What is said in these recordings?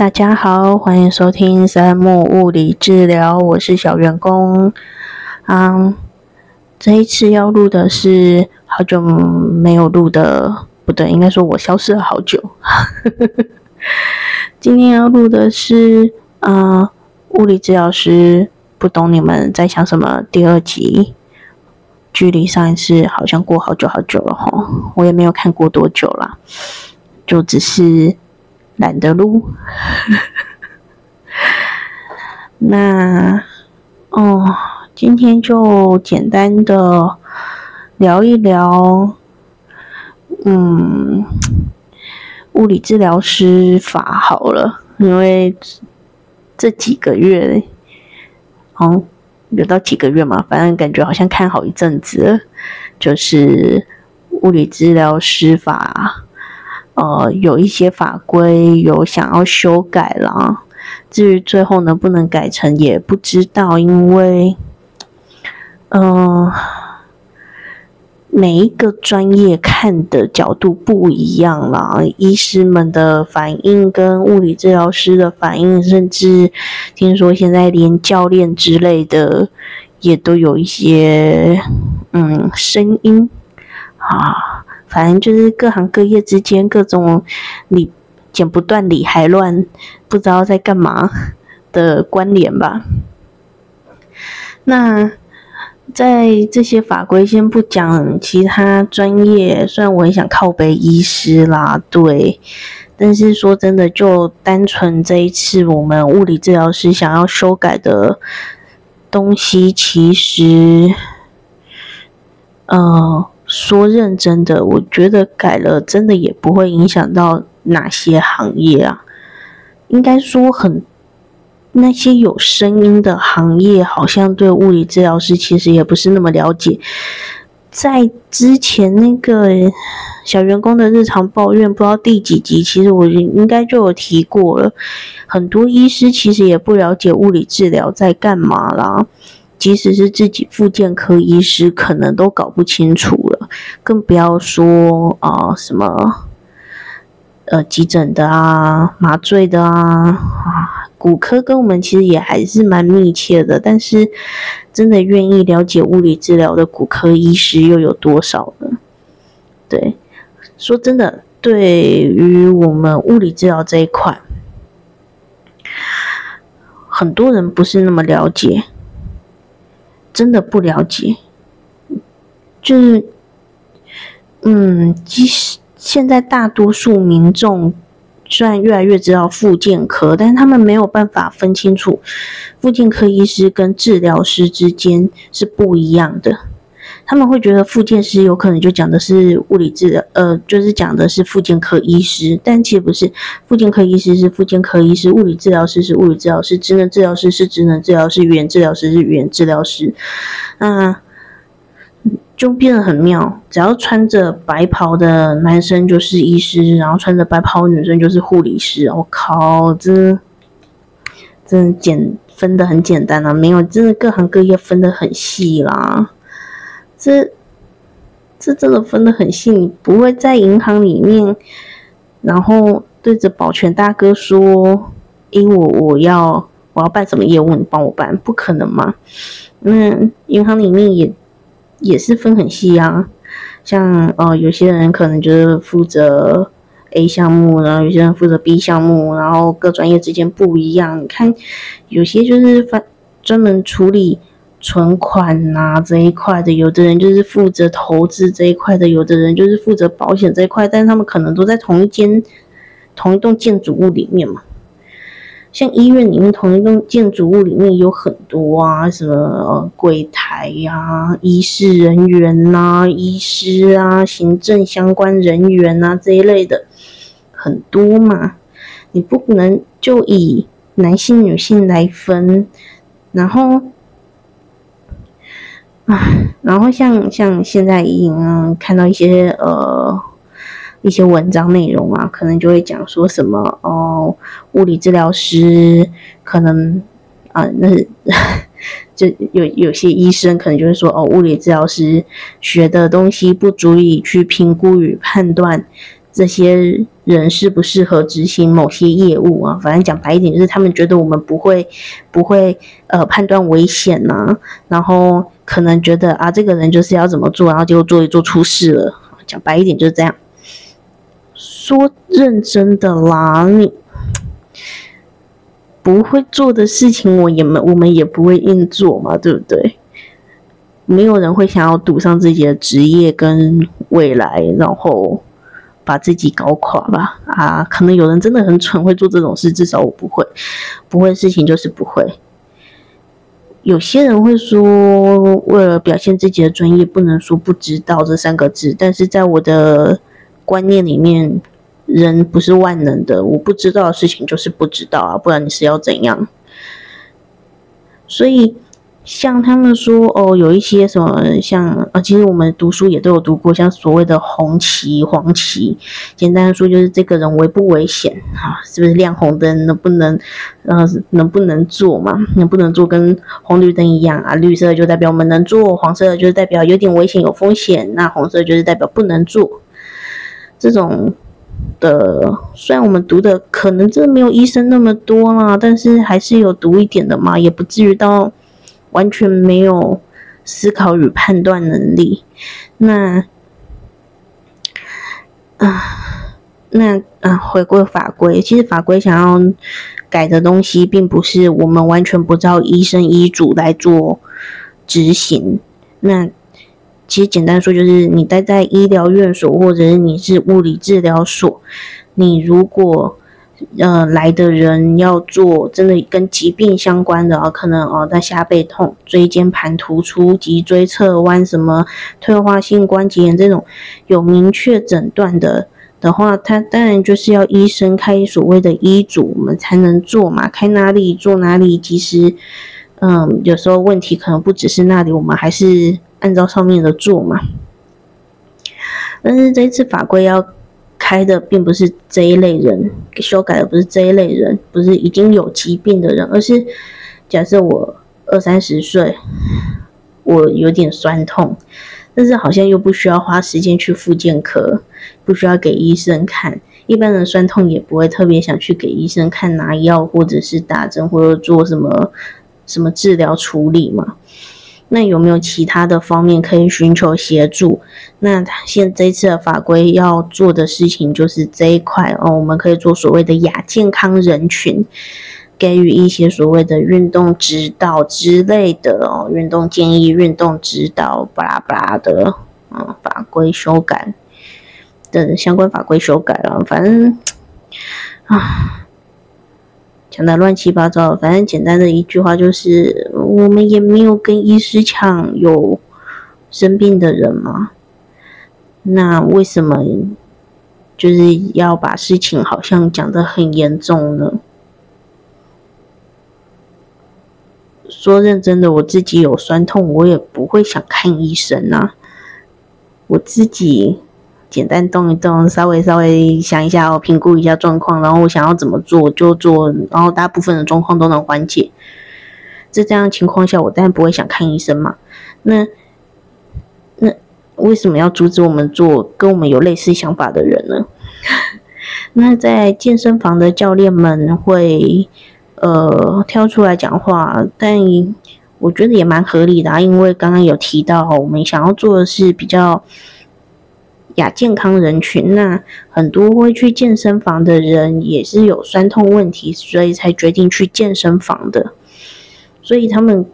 大家好，欢迎收听三木物理治疗，我是小员工。嗯，这一次要录的是好久没有录的，不对，应该说我消失了好久。今天要录的是，嗯，物理治疗师不懂你们在想什么第二集，距离上一次好像过好久好久了哈，我也没有看过多久啦，就只是。懒得录，那哦，今天就简单的聊一聊，嗯，物理治疗师法好了，因为这几个月，哦，有到几个月嘛，反正感觉好像看好一阵子，就是物理治疗师法。呃，有一些法规有想要修改啦，至于最后能不能改成也不知道，因为，嗯，每一个专业看的角度不一样啦，医师们的反应跟物理治疗师的反应，甚至听说现在连教练之类的也都有一些嗯声音啊。反正就是各行各业之间各种理剪不断理还乱，不知道在干嘛的关联吧。那在这些法规先不讲，其他专业虽然我很想靠背医师啦，对，但是说真的，就单纯这一次我们物理治疗师想要修改的东西，其实，呃。说认真的，我觉得改了真的也不会影响到哪些行业啊。应该说，很那些有声音的行业，好像对物理治疗师其实也不是那么了解。在之前那个小员工的日常抱怨，不知道第几集，其实我应该就有提过了。很多医师其实也不了解物理治疗在干嘛啦。即使是自己复健科医师，可能都搞不清楚了，更不要说啊什么呃急诊的啊、麻醉的啊啊，骨科跟我们其实也还是蛮密切的，但是真的愿意了解物理治疗的骨科医师又有多少呢？对，说真的，对于我们物理治疗这一块，很多人不是那么了解。真的不了解，就是，嗯，其实现在大多数民众虽然越来越知道复健科，但是他们没有办法分清楚，复健科医师跟治疗师之间是不一样的。他们会觉得复健师有可能就讲的是物理治疗，呃，就是讲的是复健科医师，但其实不是。复健科医师是复健科医师，物理治疗师是物理治疗师，职能治疗师是职能治疗师，语言治疗师是语言治疗师。那就变得很妙，只要穿着白袍的男生就是医师，然后穿着白袍女生就是护理师。我靠，真真简分的很简单啊，没有真的各行各业分的很细啦。这这真的分得很细，你不会在银行里面，然后对着保全大哥说：“诶，我我要我要办什么业务，你帮我办，不可能嘛？”那银行里面也也是分很细啊，像呃有些人可能就是负责 A 项目，然后有些人负责 B 项目，然后各专业之间不一样。你看有些就是专专门处理。存款呐这一块的，有的人就是负责投资这一块的，有的人就是负责保险这一块，但是他们可能都在同一间、同一栋建筑物里面嘛。像医院里面同一栋建筑物里面有很多啊，什么柜台呀、医事人员呐、医师啊、行政相关人员呐这一类的很多嘛。你不能就以男性、女性来分，然后。啊然后像像现在已经看到一些呃一些文章内容啊，可能就会讲说什么哦，物理治疗师可能啊，那 就有有些医生可能就会说哦，物理治疗师学的东西不足以去评估与判断这些人适不适合执行某些业务啊。反正讲白一点，就是他们觉得我们不会不会呃判断危险呐，然后可能觉得啊这个人就是要怎么做，然后结果做一做出事了。讲白一点就是这样。说认真的啦，你不会做的事情，我也们我们也不会硬做嘛，对不对？没有人会想要赌上自己的职业跟未来，然后把自己搞垮吧？啊，可能有人真的很蠢，会做这种事，至少我不会。不会事情就是不会。有些人会说，为了表现自己的专业，不能说不知道这三个字。但是在我的观念里面，人不是万能的，我不知道的事情就是不知道啊，不然你是要怎样？所以。像他们说哦，有一些什么像啊，其实我们读书也都有读过，像所谓的红旗、黄旗。简单的说，就是这个人危不危险啊？是不是亮红灯能不能呃能不能做嘛？能不能做跟红绿灯一样啊？绿色就代表我们能做，黄色就是代表有点危险有风险，那红色就是代表不能做。这种的虽然我们读的可能真的没有医生那么多啦，但是还是有读一点的嘛，也不至于到。完全没有思考与判断能力，那啊，那啊，回归法规，其实法规想要改的东西，并不是我们完全不照医生医嘱来做执行。那其实简单说，就是你待在医疗院所，或者是你是物理治疗所，你如果呃，来的人要做真的跟疾病相关的啊，可能哦，他下背痛、椎间盘突出、脊椎侧弯、什么退化性关节炎这种有明确诊断的的话，他当然就是要医生开所谓的医嘱，我们才能做嘛。开哪里做哪里，其实嗯，有时候问题可能不只是那里，我们还是按照上面的做嘛。但是这次法规要。开的并不是这一类人，修改的不是这一类人，不是已经有疾病的人，而是假设我二三十岁，我有点酸痛，但是好像又不需要花时间去复健科，不需要给医生看，一般人酸痛也不会特别想去给医生看拿药，或者是打针，或者做什么什么治疗处理嘛。那有没有其他的方面可以寻求协助？那现这次的法规要做的事情就是这一块哦，我们可以做所谓的亚健康人群，给予一些所谓的运动指导之类的哦，运动建议、运动指导，巴拉巴拉的，嗯，法规修改的相关法规修改了，反正啊。讲的乱七八糟，反正简单的一句话就是，我们也没有跟医师抢有生病的人嘛，那为什么就是要把事情好像讲的很严重呢？说认真的，我自己有酸痛，我也不会想看医生啊，我自己。简单动一动，稍微稍微想一下哦，评估一下状况，然后我想要怎么做就做，然后大部分的状况都能缓解。在这样情况下，我当然不会想看医生嘛。那那为什么要阻止我们做跟我们有类似想法的人呢？那在健身房的教练们会呃挑出来讲话，但我觉得也蛮合理的啊，因为刚刚有提到，我们想要做的是比较。亚健康人群，那很多会去健身房的人也是有酸痛问题，所以才决定去健身房的。所以他们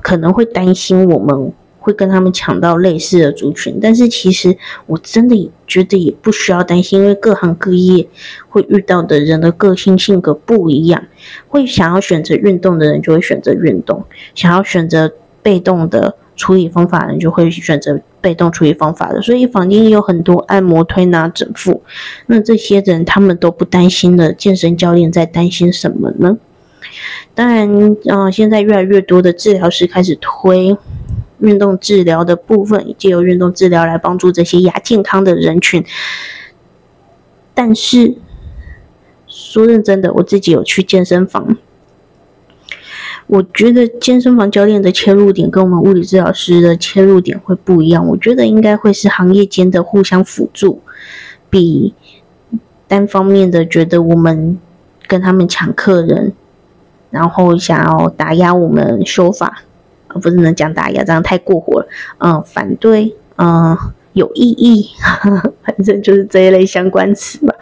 可能会担心我们会跟他们抢到类似的族群，但是其实我真的觉得也不需要担心，因为各行各业会遇到的人的个性性格不一样，会想要选择运动的人就会选择运动，想要选择被动的。处理方法的，人就会选择被动处理方法的，所以坊间也有很多按摩、推拿、整腹。那这些人他们都不担心的，健身教练在担心什么呢？当然，啊，现在越来越多的治疗师开始推运动治疗的部分，借由运动治疗来帮助这些亚健康的人群。但是，说认真的，我自己有去健身房。我觉得健身房教练的切入点跟我们物理治疗师的切入点会不一样。我觉得应该会是行业间的互相辅助，比单方面的觉得我们跟他们抢客人，然后想要打压我们修法，而不是能讲打压，这样太过火了。嗯，反对，嗯，有意义，反正就是这一类相关词吧。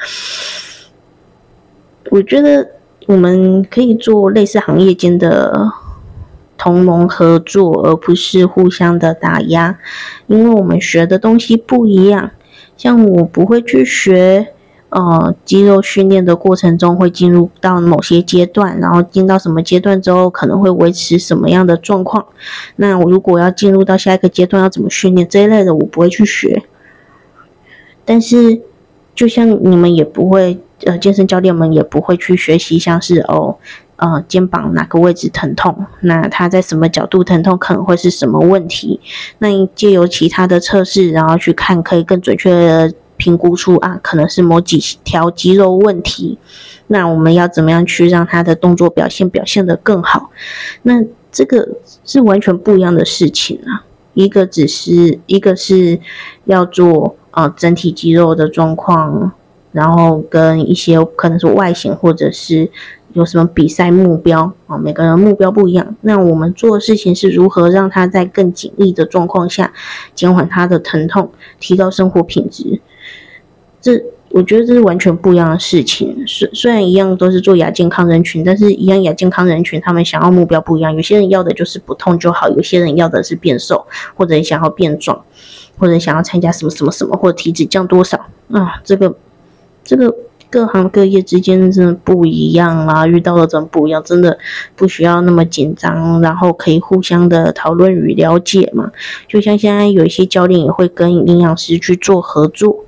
我觉得我们可以做类似行业间的。同盟合作，而不是互相的打压，因为我们学的东西不一样。像我不会去学，呃，肌肉训练的过程中会进入到某些阶段，然后进到什么阶段之后可能会维持什么样的状况。那我如果要进入到下一个阶段要怎么训练这一类的，我不会去学。但是，就像你们也不会，呃，健身教练们也不会去学习，像是哦。呃，肩膀哪个位置疼痛？那它在什么角度疼痛？可能会是什么问题？那借由其他的测试，然后去看，可以更准确评估出啊，可能是某几条肌肉问题。那我们要怎么样去让他的动作表现表现得更好？那这个是完全不一样的事情啊！一个只是一个是要做呃整体肌肉的状况，然后跟一些可能是外形或者是。有什么比赛目标啊？每个人目标不一样。那我们做的事情是如何让他在更紧密的状况下减缓他的疼痛，提高生活品质？这我觉得这是完全不一样的事情。虽虽然一样都是做亚健康人群，但是一样亚健康人群他们想要目标不一样。有些人要的就是不痛就好，有些人要的是变瘦，或者想要变壮，或者想要参加什么什么什么，或者体脂降多少啊？这个这个。各行各业之间真的不一样啦，遇到的真不一样，真的不需要那么紧张，然后可以互相的讨论与了解嘛。就像现在有一些教练也会跟营养师去做合作，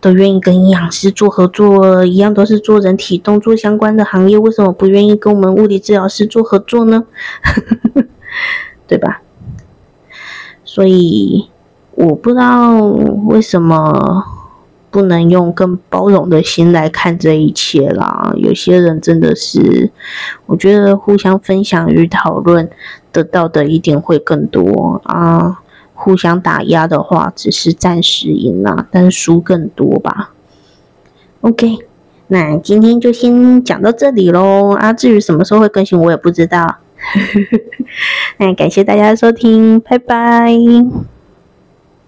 都愿意跟营养师做合作，一样都是做人体动作相关的行业，为什么不愿意跟我们物理治疗师做合作呢？对吧？所以我不知道为什么。不能用更包容的心来看这一切啦。有些人真的是，我觉得互相分享与讨论得到的一定会更多啊。互相打压的话，只是暂时赢了，但是输更多吧。OK，那今天就先讲到这里喽。啊，至于什么时候会更新，我也不知道。那感谢大家的收听，拜拜。